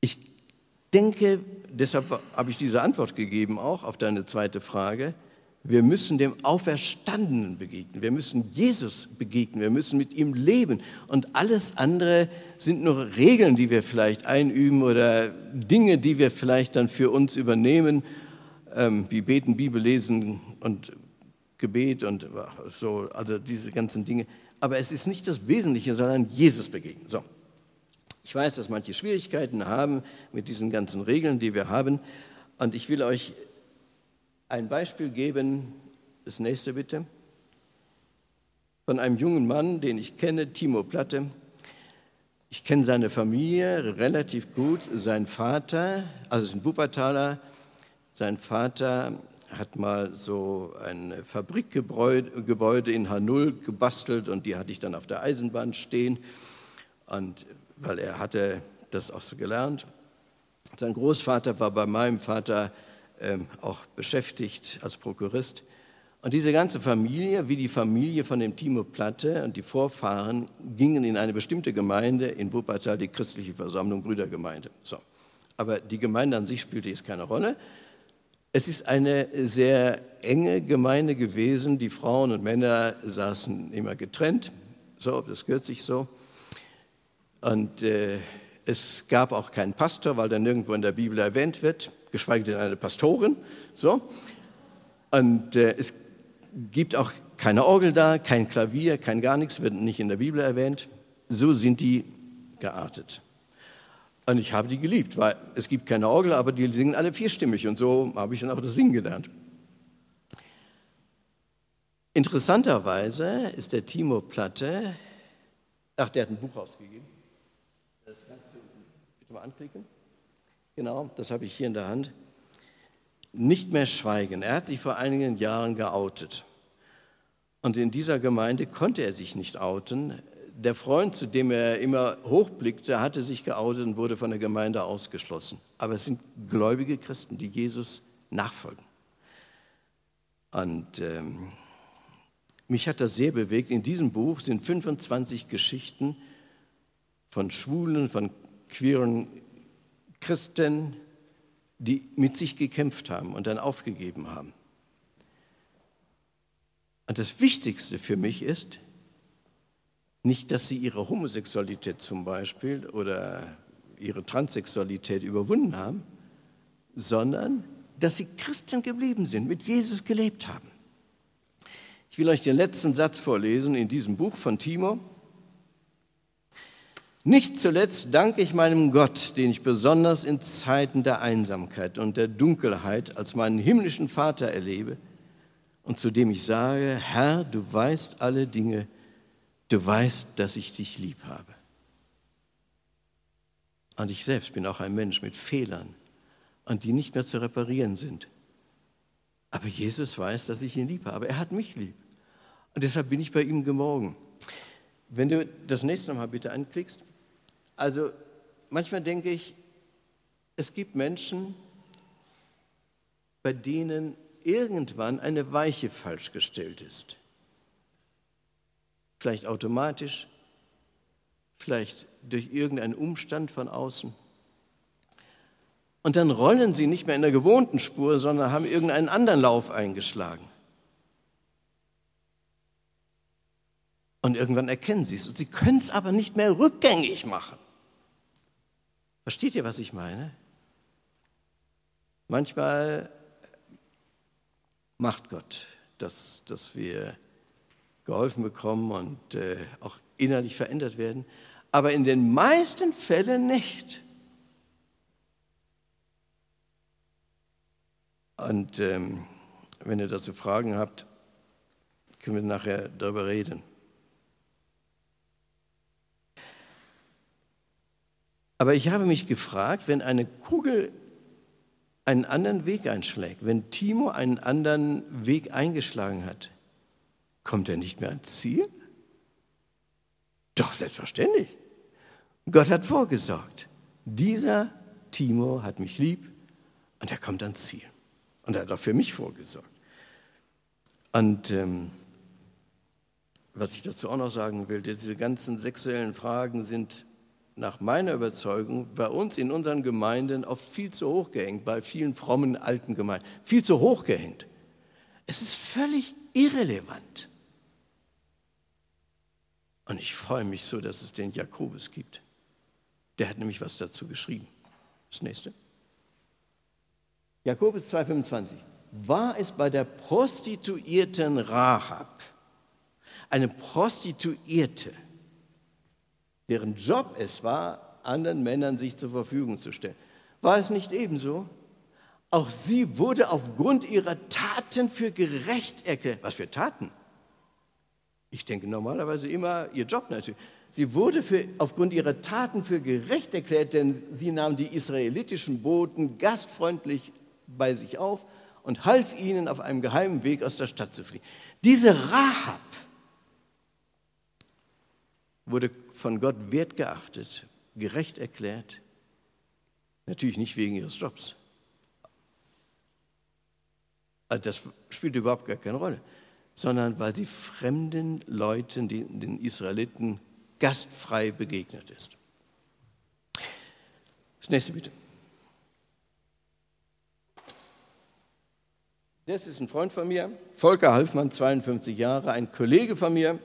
Ich denke, deshalb habe ich diese Antwort gegeben auch auf deine zweite Frage, wir müssen dem Auferstandenen begegnen. Wir müssen Jesus begegnen. Wir müssen mit ihm leben. Und alles andere sind nur Regeln, die wir vielleicht einüben oder Dinge, die wir vielleicht dann für uns übernehmen, ähm, wie beten, Bibel lesen und Gebet und so, also diese ganzen Dinge. Aber es ist nicht das Wesentliche, sondern Jesus begegnen. So. Ich weiß, dass manche Schwierigkeiten haben mit diesen ganzen Regeln, die wir haben. Und ich will euch ein Beispiel geben, das nächste bitte, von einem jungen Mann, den ich kenne, Timo Platte. Ich kenne seine Familie relativ gut. Sein Vater, also ist ein Wuppertaler, sein Vater hat mal so ein Fabrikgebäude in H0 gebastelt und die hatte ich dann auf der Eisenbahn stehen. Und weil er hatte das auch so gelernt. Sein Großvater war bei meinem Vater ähm, auch beschäftigt als Prokurist. Und diese ganze Familie, wie die Familie von dem Timo Platte und die Vorfahren, gingen in eine bestimmte Gemeinde in Wuppertal, die christliche Versammlung Brüdergemeinde. So. Aber die Gemeinde an sich spielte jetzt keine Rolle. Es ist eine sehr enge Gemeinde gewesen. Die Frauen und Männer saßen immer getrennt. So, das gehört sich so. Und äh, es gab auch keinen Pastor, weil der nirgendwo in der Bibel erwähnt wird, geschweige denn eine Pastorin. So. Und äh, es gibt auch keine Orgel da, kein Klavier, kein gar nichts, wird nicht in der Bibel erwähnt. So sind die geartet. Und ich habe die geliebt, weil es gibt keine Orgel, aber die singen alle vierstimmig und so habe ich dann auch das Singen gelernt. Interessanterweise ist der Timo Platte, ach, der hat ein Buch rausgegeben, mal anklicken. Genau, das habe ich hier in der Hand. Nicht mehr schweigen. Er hat sich vor einigen Jahren geoutet. Und in dieser Gemeinde konnte er sich nicht outen. Der Freund, zu dem er immer hochblickte, hatte sich geoutet und wurde von der Gemeinde ausgeschlossen. Aber es sind gläubige Christen, die Jesus nachfolgen. Und ähm, mich hat das sehr bewegt. In diesem Buch sind 25 Geschichten von Schwulen, von queeren Christen, die mit sich gekämpft haben und dann aufgegeben haben. Und das Wichtigste für mich ist, nicht, dass sie ihre Homosexualität zum Beispiel oder ihre Transsexualität überwunden haben, sondern dass sie Christen geblieben sind, mit Jesus gelebt haben. Ich will euch den letzten Satz vorlesen in diesem Buch von Timo. Nicht zuletzt danke ich meinem Gott, den ich besonders in Zeiten der Einsamkeit und der Dunkelheit als meinen himmlischen Vater erlebe und zu dem ich sage, Herr, du weißt alle Dinge, du weißt, dass ich dich lieb habe. Und ich selbst bin auch ein Mensch mit Fehlern und die nicht mehr zu reparieren sind. Aber Jesus weiß, dass ich ihn lieb habe. Er hat mich lieb. Und deshalb bin ich bei ihm gemorgen. Wenn du das nächste Mal bitte anklickst. Also manchmal denke ich, es gibt Menschen, bei denen irgendwann eine Weiche falsch gestellt ist. Vielleicht automatisch, vielleicht durch irgendeinen Umstand von außen. Und dann rollen sie nicht mehr in der gewohnten Spur, sondern haben irgendeinen anderen Lauf eingeschlagen. Und irgendwann erkennen sie es. Und sie können es aber nicht mehr rückgängig machen. Versteht ihr, was ich meine? Manchmal macht Gott, dass, dass wir geholfen bekommen und äh, auch innerlich verändert werden, aber in den meisten Fällen nicht. Und ähm, wenn ihr dazu Fragen habt, Können wir nachher darüber reden. Aber ich habe mich gefragt, wenn eine Kugel einen anderen Weg einschlägt, wenn Timo einen anderen Weg eingeschlagen hat, kommt er nicht mehr ans Ziel? Doch, selbstverständlich. Gott hat vorgesorgt. Dieser Timo hat mich lieb und er kommt ans Ziel. Und er hat auch für mich vorgesorgt. Und ähm, was ich dazu auch noch sagen will, diese ganzen sexuellen Fragen sind nach meiner Überzeugung bei uns in unseren Gemeinden oft viel zu hoch gehängt, bei vielen frommen alten Gemeinden, viel zu hoch gehängt. Es ist völlig irrelevant. Und ich freue mich so, dass es den Jakobus gibt. Der hat nämlich was dazu geschrieben. Das nächste. Jakobus 2,25. War es bei der Prostituierten Rahab, eine Prostituierte, deren Job es war, anderen Männern sich zur Verfügung zu stellen. War es nicht ebenso? Auch sie wurde aufgrund ihrer Taten für gerecht erklärt. Was für Taten? Ich denke normalerweise immer ihr Job natürlich. Sie wurde für, aufgrund ihrer Taten für gerecht erklärt, denn sie nahm die israelitischen Boten gastfreundlich bei sich auf und half ihnen auf einem geheimen Weg aus der Stadt zu fliehen. Diese Rahab wurde von Gott wertgeachtet, gerecht erklärt. Natürlich nicht wegen ihres Jobs. Also das spielt überhaupt gar keine Rolle, sondern weil sie fremden Leuten, den Israeliten, gastfrei begegnet ist. Das nächste bitte. Das ist ein Freund von mir, Volker Halfmann, 52 Jahre, ein Kollege von mir,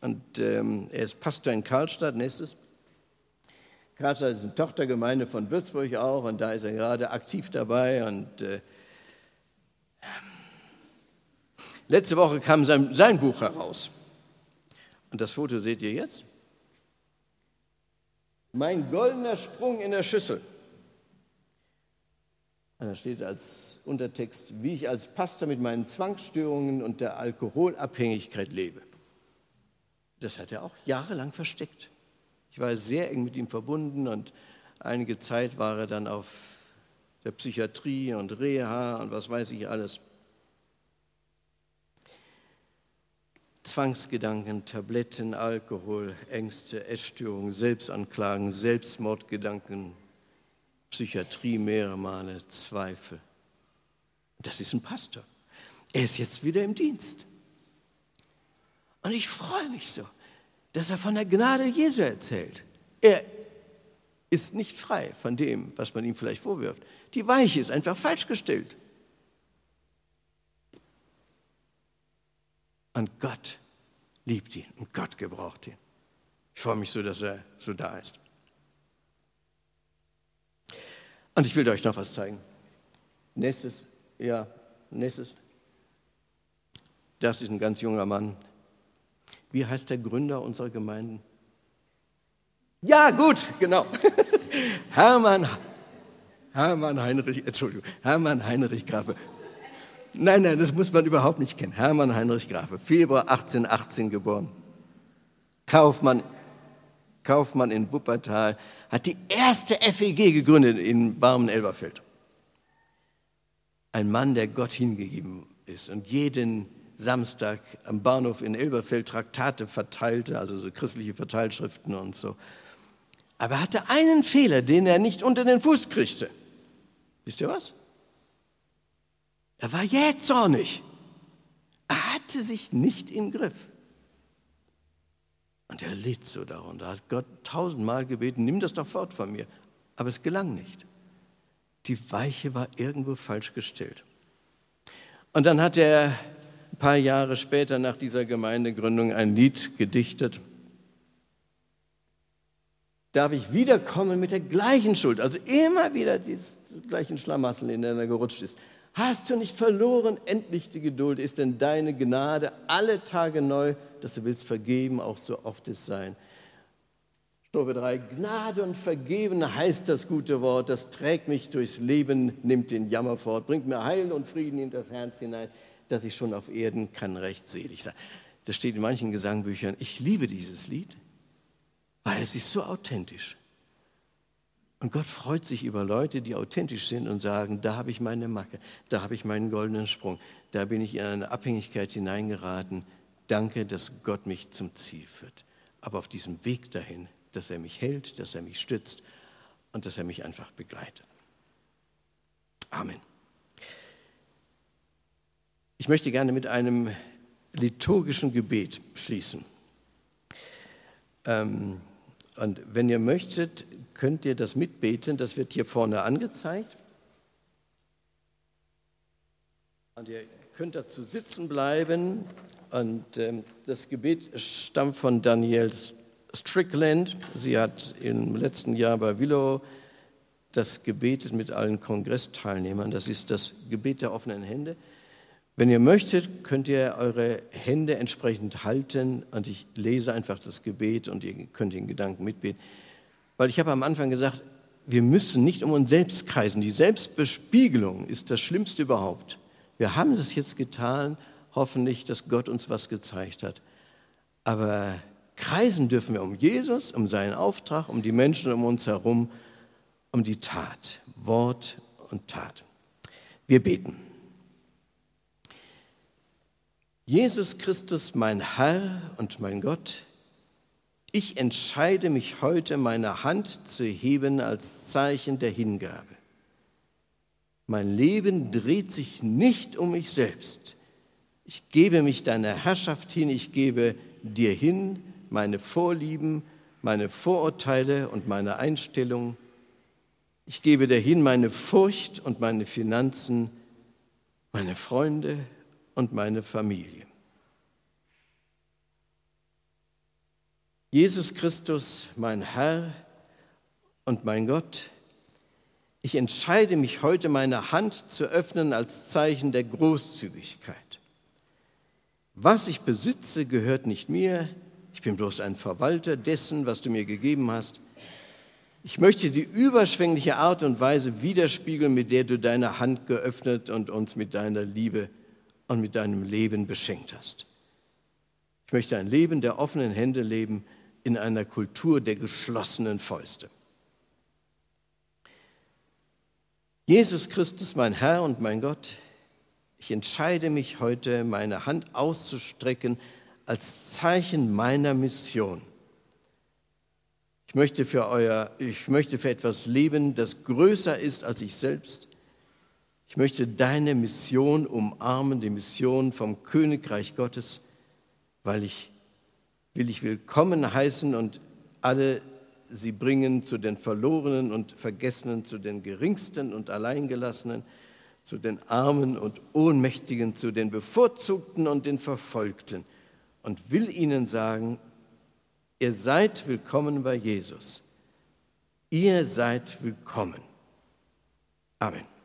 und ähm, er ist Pastor in Karlstadt, nächstes. Karlstadt ist eine Tochtergemeinde von Würzburg auch und da ist er gerade aktiv dabei. Und äh, letzte Woche kam sein, sein Buch heraus. Und das Foto seht ihr jetzt. Mein goldener Sprung in der Schüssel. Da steht als Untertext, wie ich als Pastor mit meinen Zwangsstörungen und der Alkoholabhängigkeit lebe. Das hat er auch jahrelang versteckt. Ich war sehr eng mit ihm verbunden und einige Zeit war er dann auf der Psychiatrie und Reha und was weiß ich alles. Zwangsgedanken, Tabletten, Alkohol, Ängste, Essstörungen, Selbstanklagen, Selbstmordgedanken, Psychiatrie mehrere Male, Zweifel. Das ist ein Pastor. Er ist jetzt wieder im Dienst. Und ich freue mich so, dass er von der Gnade Jesu erzählt. Er ist nicht frei von dem, was man ihm vielleicht vorwirft. Die Weiche ist einfach falsch gestellt. Und Gott liebt ihn und Gott gebraucht ihn. Ich freue mich so, dass er so da ist. Und ich will euch noch was zeigen. Nächstes, ja, nächstes. Das ist ein ganz junger Mann, wie heißt der Gründer unserer Gemeinden? Ja, gut, genau. [LAUGHS] Hermann, Hermann Heinrich, Entschuldigung, Hermann Heinrich Grafe. Nein, nein, das muss man überhaupt nicht kennen. Hermann Heinrich Grafe, Februar 1818 geboren. Kaufmann, Kaufmann in Wuppertal, hat die erste FEG gegründet in Barmen-Elberfeld. Ein Mann, der Gott hingegeben ist und jeden Samstag am Bahnhof in Elberfeld Traktate verteilte, also so christliche Verteilschriften und so. Aber er hatte einen Fehler, den er nicht unter den Fuß kriegte. Wisst ihr was? Er war jähzornig. Er hatte sich nicht im Griff. Und er litt so darunter. Er hat Gott tausendmal gebeten, nimm das doch fort von mir. Aber es gelang nicht. Die Weiche war irgendwo falsch gestellt. Und dann hat er paar Jahre später nach dieser Gemeindegründung ein Lied gedichtet. Darf ich wiederkommen mit der gleichen Schuld, also immer wieder die gleichen Schlamassel, in der er gerutscht ist. Hast du nicht verloren, endlich die Geduld, ist denn deine Gnade alle Tage neu, dass du willst vergeben, auch so oft es sein. Strophe 3, Gnade und Vergeben heißt das gute Wort, das trägt mich durchs Leben, nimmt den Jammer fort, bringt mir Heil und Frieden in das Herz hinein. Dass ich schon auf Erden kann recht selig sein. Das steht in manchen Gesangbüchern. Ich liebe dieses Lied, weil es ist so authentisch. Und Gott freut sich über Leute, die authentisch sind und sagen, da habe ich meine Macke, da habe ich meinen goldenen Sprung, da bin ich in eine Abhängigkeit hineingeraten. Danke, dass Gott mich zum Ziel führt. Aber auf diesem Weg dahin, dass er mich hält, dass er mich stützt und dass er mich einfach begleitet. Amen. Ich möchte gerne mit einem liturgischen Gebet schließen. Ähm, und wenn ihr möchtet, könnt ihr das mitbeten. Das wird hier vorne angezeigt. Und ihr könnt dazu sitzen bleiben. Und ähm, das Gebet stammt von Danielle Strickland. Sie hat im letzten Jahr bei Willow das gebetet mit allen Kongressteilnehmern. Das ist das Gebet der offenen Hände. Wenn ihr möchtet, könnt ihr eure Hände entsprechend halten und ich lese einfach das Gebet und ihr könnt den Gedanken mitbeten. Weil ich habe am Anfang gesagt, wir müssen nicht um uns selbst kreisen. Die Selbstbespiegelung ist das Schlimmste überhaupt. Wir haben es jetzt getan, hoffentlich, dass Gott uns was gezeigt hat. Aber kreisen dürfen wir um Jesus, um seinen Auftrag, um die Menschen um uns herum, um die Tat, Wort und Tat. Wir beten. Jesus Christus, mein Herr und mein Gott, ich entscheide mich heute, meine Hand zu heben als Zeichen der Hingabe. Mein Leben dreht sich nicht um mich selbst. Ich gebe mich deiner Herrschaft hin, ich gebe dir hin meine Vorlieben, meine Vorurteile und meine Einstellungen. Ich gebe dir hin meine Furcht und meine Finanzen, meine Freunde und meine Familie. Jesus Christus, mein Herr und mein Gott, ich entscheide mich heute, meine Hand zu öffnen als Zeichen der Großzügigkeit. Was ich besitze, gehört nicht mir. Ich bin bloß ein Verwalter dessen, was du mir gegeben hast. Ich möchte die überschwängliche Art und Weise widerspiegeln, mit der du deine Hand geöffnet und uns mit deiner Liebe und mit deinem Leben beschenkt hast. Ich möchte ein Leben der offenen Hände leben in einer Kultur der geschlossenen Fäuste. Jesus Christus, mein Herr und mein Gott, ich entscheide mich heute, meine Hand auszustrecken als Zeichen meiner Mission. Ich möchte für euer, ich möchte für etwas leben, das größer ist als ich selbst. Ich möchte deine Mission umarmen, die Mission vom Königreich Gottes, weil ich will ich willkommen heißen und alle sie bringen zu den Verlorenen und Vergessenen, zu den Geringsten und Alleingelassenen, zu den Armen und Ohnmächtigen, zu den Bevorzugten und den Verfolgten und will ihnen sagen, ihr seid willkommen bei Jesus. Ihr seid willkommen. Amen.